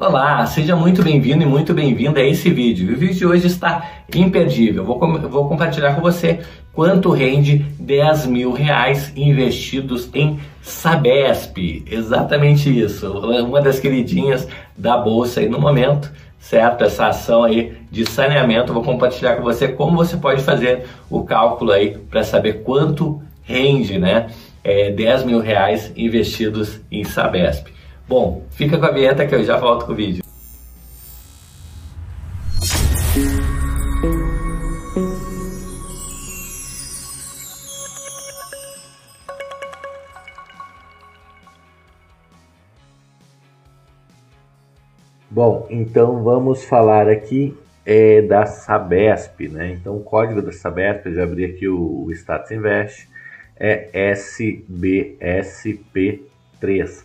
Olá, seja muito bem-vindo e muito bem-vinda a esse vídeo. O vídeo de hoje está imperdível. Vou, vou compartilhar com você quanto rende 10 mil reais investidos em Sabesp. Exatamente isso, uma das queridinhas da Bolsa aí no momento, certo? Essa ação aí de saneamento. Vou compartilhar com você como você pode fazer o cálculo aí para saber quanto rende, né? É, 10 mil reais investidos em Sabesp. Bom, fica com a vinheta que eu já volto com o vídeo. Bom, então vamos falar aqui é, da Sabesp, né? Então o código da Sabesp, eu já abri aqui o, o Status Invest, é SBSP3,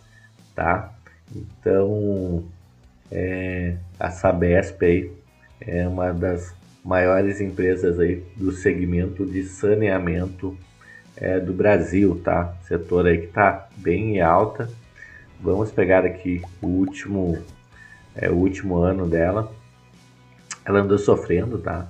tá? Então, é, a Sabesp aí é uma das maiores empresas aí do segmento de saneamento é, do Brasil, tá? Setor aí que tá bem alta. Vamos pegar aqui o último, é, o último ano dela. Ela andou sofrendo, tá?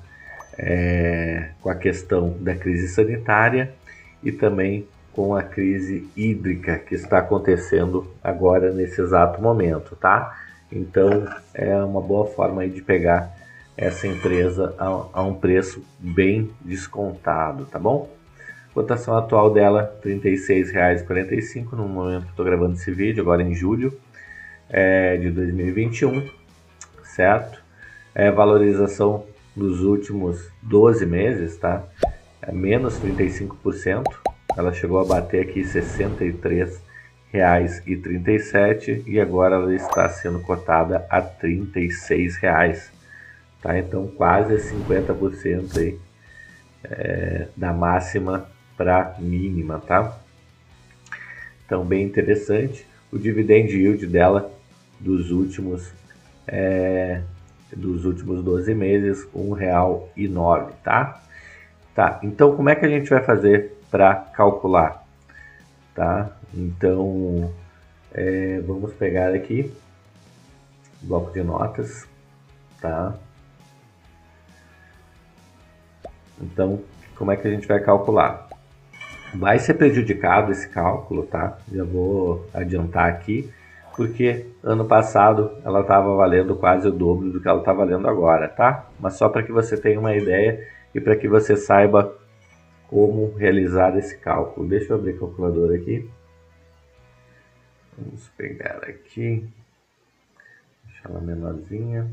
É, com a questão da crise sanitária e também com a crise hídrica que está acontecendo agora nesse exato momento, tá? Então é uma boa forma de pegar essa empresa a, a, um preço bem descontado, tá bom? Cotação atual dela R$ 36,45 no momento que estou gravando esse vídeo, agora em julho é, de 2021, certo? É, valorização nos últimos 12 meses, tá? É menos 35%, ela chegou a bater aqui R$ 63,37 e agora ela está sendo cotada a R$ 36,00. Tá? Então quase 50% aí, é, da máxima para mínima, tá? Então bem interessante. O dividend yield dela dos últimos é, dos últimos 12 meses, R$ 1,09, tá? Tá, então como é que a gente vai fazer para calcular, tá? Então, é, vamos pegar aqui bloco de notas, tá? Então, como é que a gente vai calcular? Vai ser prejudicado esse cálculo, tá? Já vou adiantar aqui, porque ano passado ela estava valendo quase o dobro do que ela está valendo agora, tá? Mas só para que você tenha uma ideia e para que você saiba como realizar esse cálculo. Deixa eu abrir a calculadora aqui. Vamos pegar aqui, deixar ela menorzinha.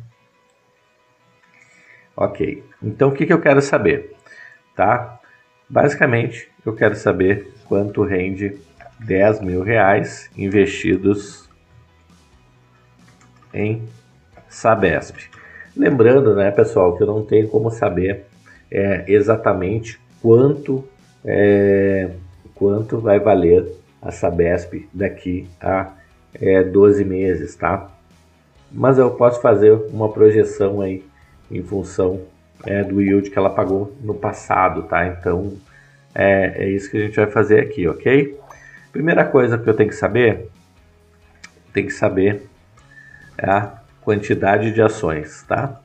Ok, então o que, que eu quero saber? Tá? Basicamente, eu quero saber quanto rende 10 mil reais investidos em Sabesp. Lembrando, né, pessoal, que eu não tenho como saber é, exatamente quanto, é, quanto vai valer a Sabesp daqui a é, 12 meses, tá? Mas eu posso fazer uma projeção aí em função é, do yield que ela pagou no passado, tá? Então é, é isso que a gente vai fazer aqui, ok? Primeira coisa que eu tenho que saber, tem que saber a quantidade de ações, tá?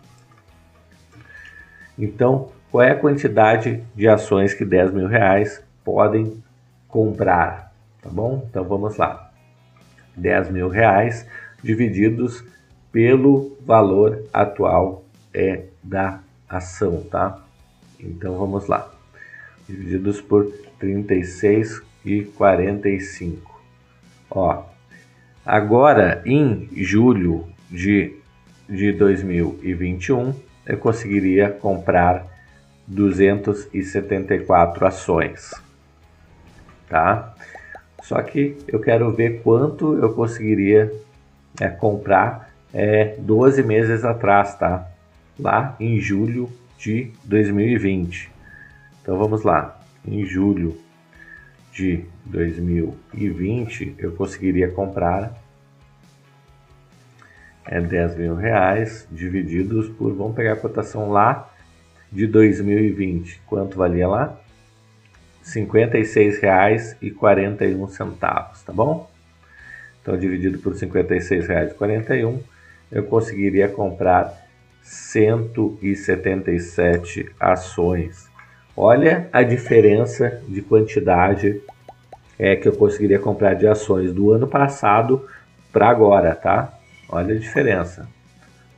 Então, qual é a quantidade de ações que 10 mil reais podem comprar, tá bom? Então vamos lá. 10 mil reais divididos pelo valor atual é da ação, tá? Então vamos lá. Divididos por 36 e 45. Ó, agora em julho de, de 2021 eu conseguiria comprar 274 ações, tá? Só que eu quero ver quanto eu conseguiria é, comprar é, 12 meses atrás, tá? Lá em julho de 2020. Então vamos lá, em julho de 2020 eu conseguiria comprar é 10 mil reais divididos por, vamos pegar a cotação lá de 2020, quanto valia lá? R$ 56,41, tá bom? Então, dividido por R$ 56,41, eu conseguiria comprar 177 ações. Olha a diferença de quantidade é que eu conseguiria comprar de ações do ano passado para agora, tá? Olha a diferença.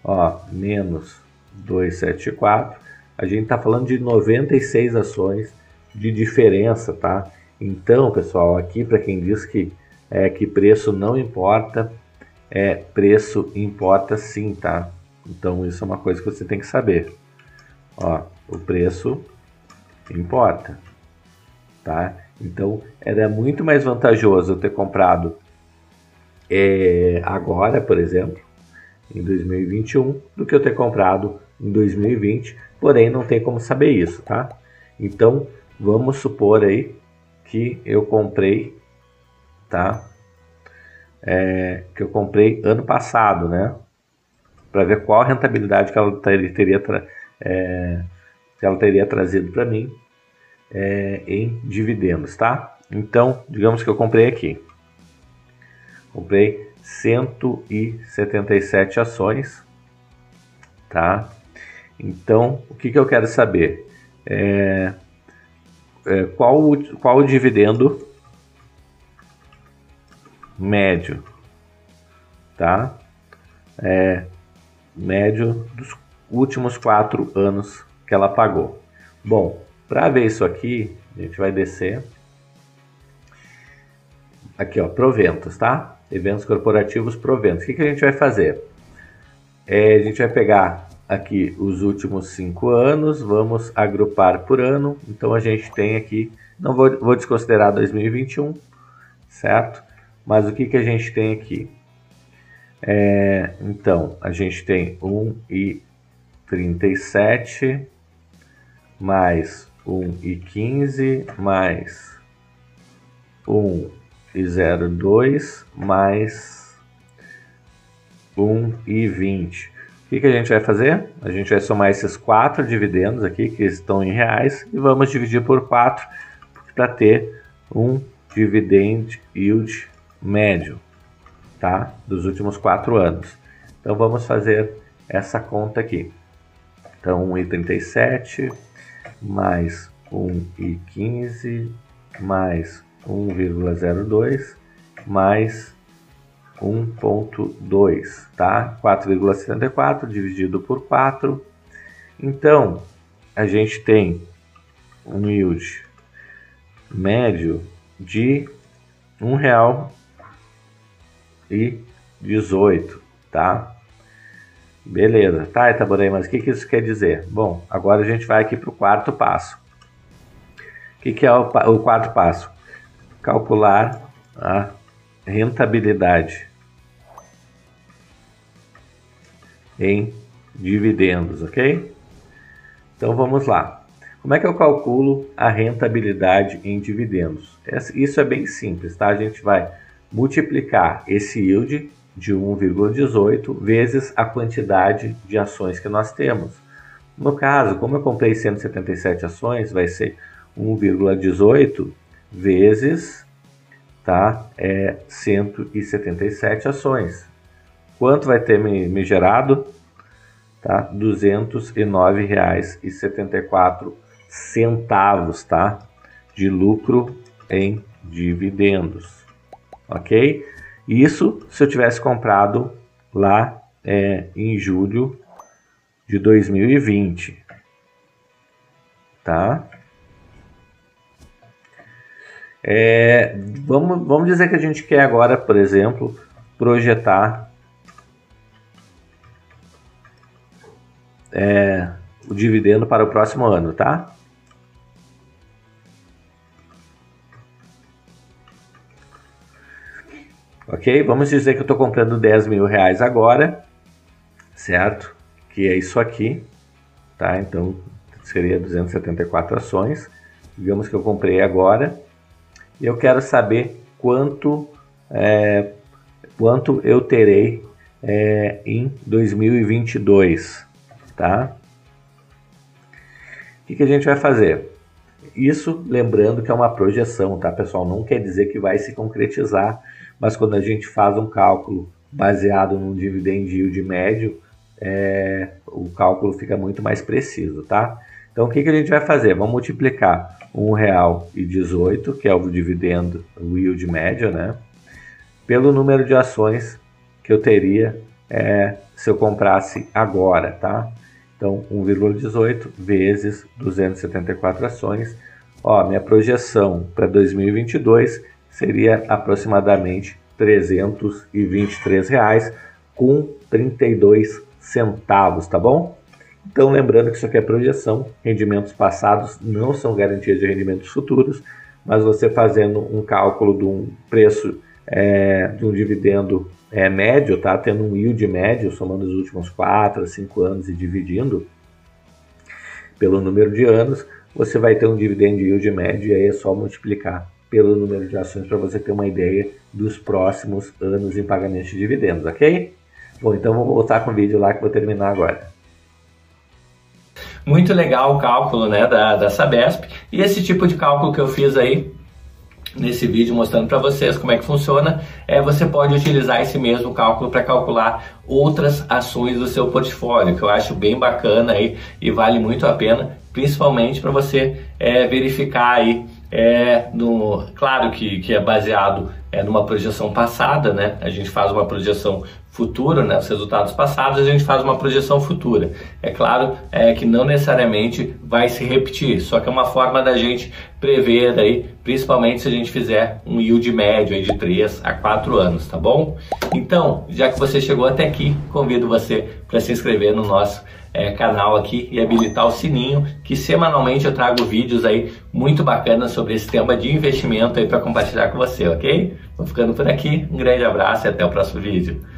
Ó, menos 274. A gente está falando de 96 ações de diferença, tá? Então, pessoal, aqui para quem diz que é que preço não importa, é preço importa sim, tá? Então isso é uma coisa que você tem que saber. Ó, o preço importa, tá? Então era muito mais vantajoso eu ter comprado é, agora, por exemplo, em 2021, do que eu ter comprado em 2020. Porém, não tem como saber isso, tá? Então vamos supor aí que eu comprei, tá? É, que eu comprei ano passado, né? Para ver qual a rentabilidade que ela teria, é, que ela teria trazido para mim é, em dividendos, tá? Então, digamos que eu comprei aqui. Comprei 177 ações, tá? Então, o que, que eu quero saber? É, é, qual, o, qual o dividendo médio, tá? É, médio dos últimos quatro anos que ela pagou. Bom, para ver isso aqui, a gente vai descer. Aqui, ó, proventos, tá? Eventos corporativos proventos. O que, que a gente vai fazer? É, a gente vai pegar aqui os últimos cinco anos, vamos agrupar por ano. Então a gente tem aqui, não vou, vou desconsiderar 2021, certo? Mas o que, que a gente tem aqui? É, então, a gente tem 1,37 mais 1,15 mais 1,02 mais 1,20 o que, que a gente vai fazer? A gente vai somar esses quatro dividendos aqui, que estão em reais, e vamos dividir por 4 para ter um dividend yield médio tá? dos últimos quatro anos. Então vamos fazer essa conta aqui. Então 1,37 mais 1,15 mais 1,02 mais 1.2, tá? 4,74 dividido por 4. Então, a gente tem um yield médio de R$ real e 18, tá? Beleza, tá, Itaborei, mas o que, que isso quer dizer? Bom, agora a gente vai aqui para o quarto passo. O que, que é o, o quarto passo? Calcular a rentabilidade em dividendos, ok? Então vamos lá. Como é que eu calculo a rentabilidade em dividendos? Isso é bem simples, tá? A gente vai multiplicar esse yield de 1,18 vezes a quantidade de ações que nós temos. No caso, como eu comprei 177 ações, vai ser 1,18 vezes tá? É 177 ações. Quanto vai ter me, me gerado? Tá? R$ 209,74 centavos, tá? De lucro em dividendos, ok? Isso se eu tivesse comprado lá é, em julho de 2020, tá? É, vamos, vamos dizer que a gente quer agora, por exemplo, projetar é, o dividendo para o próximo ano, tá? Ok? Vamos dizer que eu estou comprando 10 mil reais agora, certo? Que é isso aqui, tá? Então seria 274 ações. Digamos que eu comprei agora e eu quero saber quanto, é, quanto eu terei é, em 2022, tá? O que, que a gente vai fazer? Isso lembrando que é uma projeção, tá pessoal? Não quer dizer que vai se concretizar, mas quando a gente faz um cálculo baseado num dividend yield médio, é, o cálculo fica muito mais preciso, tá? Então o que, que a gente vai fazer? Vamos multiplicar R$ 1,18, que é o dividendo, o yield médio, né? Pelo número de ações que eu teria é, se eu comprasse agora, tá? Então 1,18 vezes 274 ações. Ó, minha projeção para 2022 seria aproximadamente 323 reais com 32 centavos, tá bom? Então, lembrando que isso aqui é projeção, rendimentos passados não são garantias de rendimentos futuros, mas você fazendo um cálculo de um preço é, de um dividendo é, médio, tá? Tendo um yield médio, somando os últimos 4 a 5 anos e dividindo pelo número de anos, você vai ter um dividend yield médio e aí é só multiplicar pelo número de ações para você ter uma ideia dos próximos anos em pagamento de dividendos, ok? Bom, então vamos voltar com o vídeo lá que vou terminar agora. Muito legal o cálculo né, da, da Sabesp e esse tipo de cálculo que eu fiz aí nesse vídeo mostrando para vocês como é que funciona, é você pode utilizar esse mesmo cálculo para calcular outras ações do seu portfólio, que eu acho bem bacana aí e vale muito a pena, principalmente para você é, verificar aí é no, claro que, que é baseado é, numa projeção passada, né? A gente faz uma projeção futura, né? Os resultados passados, a gente faz uma projeção futura. É claro é, que não necessariamente vai se repetir, só que é uma forma da gente prever aí, principalmente se a gente fizer um yield médio aí de 3 a 4 anos, tá bom? Então, já que você chegou até aqui, convido você para se inscrever no nosso é, canal aqui e habilitar o sininho, que semanalmente eu trago vídeos aí muito bacanas sobre esse tema de investimento aí para compartilhar com você, ok? Vou ficando por aqui, um grande abraço e até o próximo vídeo.